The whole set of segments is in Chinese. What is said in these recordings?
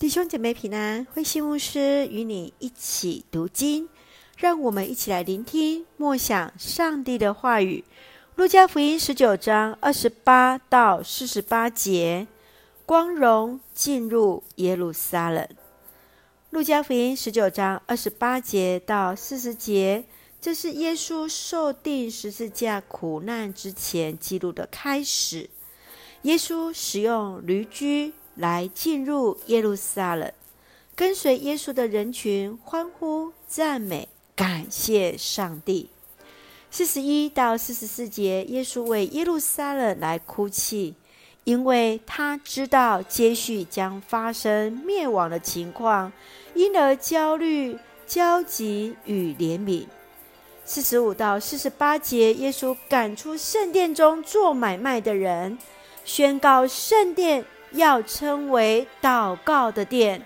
弟兄姐妹平安，灰心牧师与你一起读经，让我们一起来聆听默想上帝的话语。路加福音十九章二十八到四十八节，光荣进入耶路撒冷。路加福音十九章二十八节到四十节，这是耶稣受定十字架苦难之前记录的开始。耶稣使用驴驹。来进入耶路撒冷，跟随耶稣的人群欢呼、赞美、感谢上帝。四十一到四十四节，耶稣为耶路撒冷来哭泣，因为他知道接续将发生灭亡的情况，因而焦虑、焦急与怜悯。四十五到四十八节，耶稣赶出圣殿中做买卖的人，宣告圣殿。要称为祷告的殿。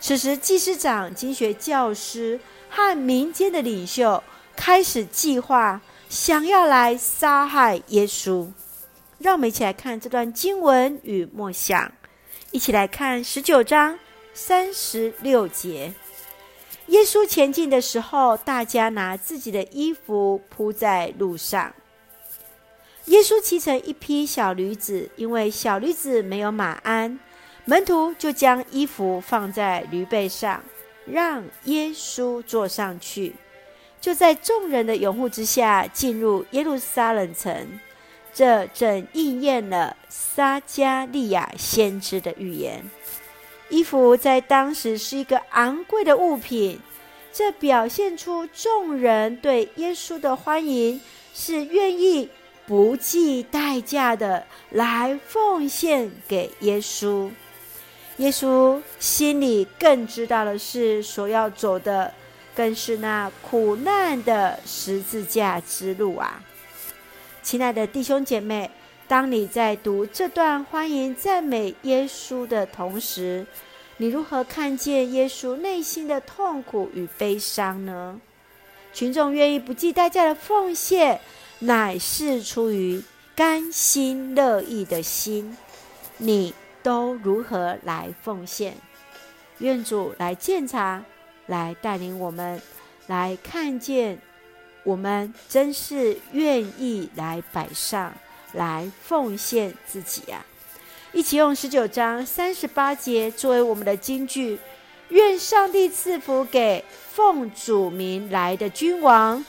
此时，祭司长、经学教师和民间的领袖开始计划，想要来杀害耶稣。让我们一起来看这段经文与默想。一起来看十九章三十六节。耶稣前进的时候，大家拿自己的衣服铺在路上。耶稣骑乘一匹小驴子，因为小驴子没有马鞍，门徒就将衣服放在驴背上，让耶稣坐上去，就在众人的拥护之下进入耶路撒冷城。这正应验了撒迦利亚先知的预言。衣服在当时是一个昂贵的物品，这表现出众人对耶稣的欢迎，是愿意。不计代价的来奉献给耶稣，耶稣心里更知道的是，所要走的更是那苦难的十字架之路啊！亲爱的弟兄姐妹，当你在读这段欢迎赞美耶稣的同时，你如何看见耶稣内心的痛苦与悲伤呢？群众愿意不计代价的奉献。乃是出于甘心乐意的心，你都如何来奉献？愿主来鉴察，来带领我们，来看见我们真是愿意来摆上，来奉献自己啊！一起用十九章三十八节作为我们的金句：愿上帝赐福给奉主名来的君王。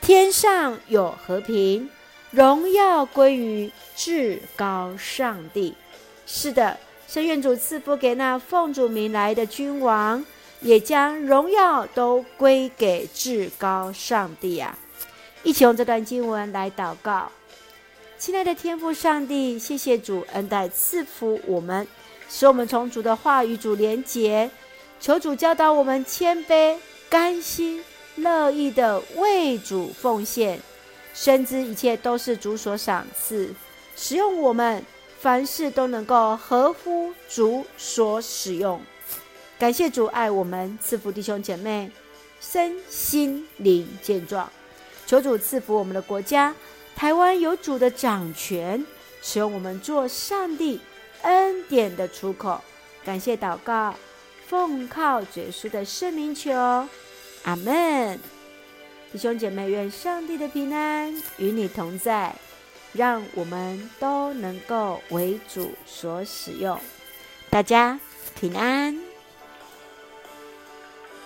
天上有和平，荣耀归于至高上帝。是的，圣愿主赐福给那奉主名来的君王，也将荣耀都归给至高上帝啊！一起用这段经文来祷告。亲爱的天父上帝，谢谢主恩待赐福我们，使我们从主的话与主连结。求主教导我们谦卑、甘心。乐意的为主奉献，深知一切都是主所赏赐，使用我们凡事都能够合乎主所使用。感谢主爱我们，赐福弟兄姐妹身心灵健壮。求主赐福我们的国家，台湾有主的掌权，使用我们做上帝恩典的出口。感谢祷告，奉靠主耶稣的圣名求。阿门，弟兄姐妹，愿上帝的平安与你同在，让我们都能够为主所使用。大家平安。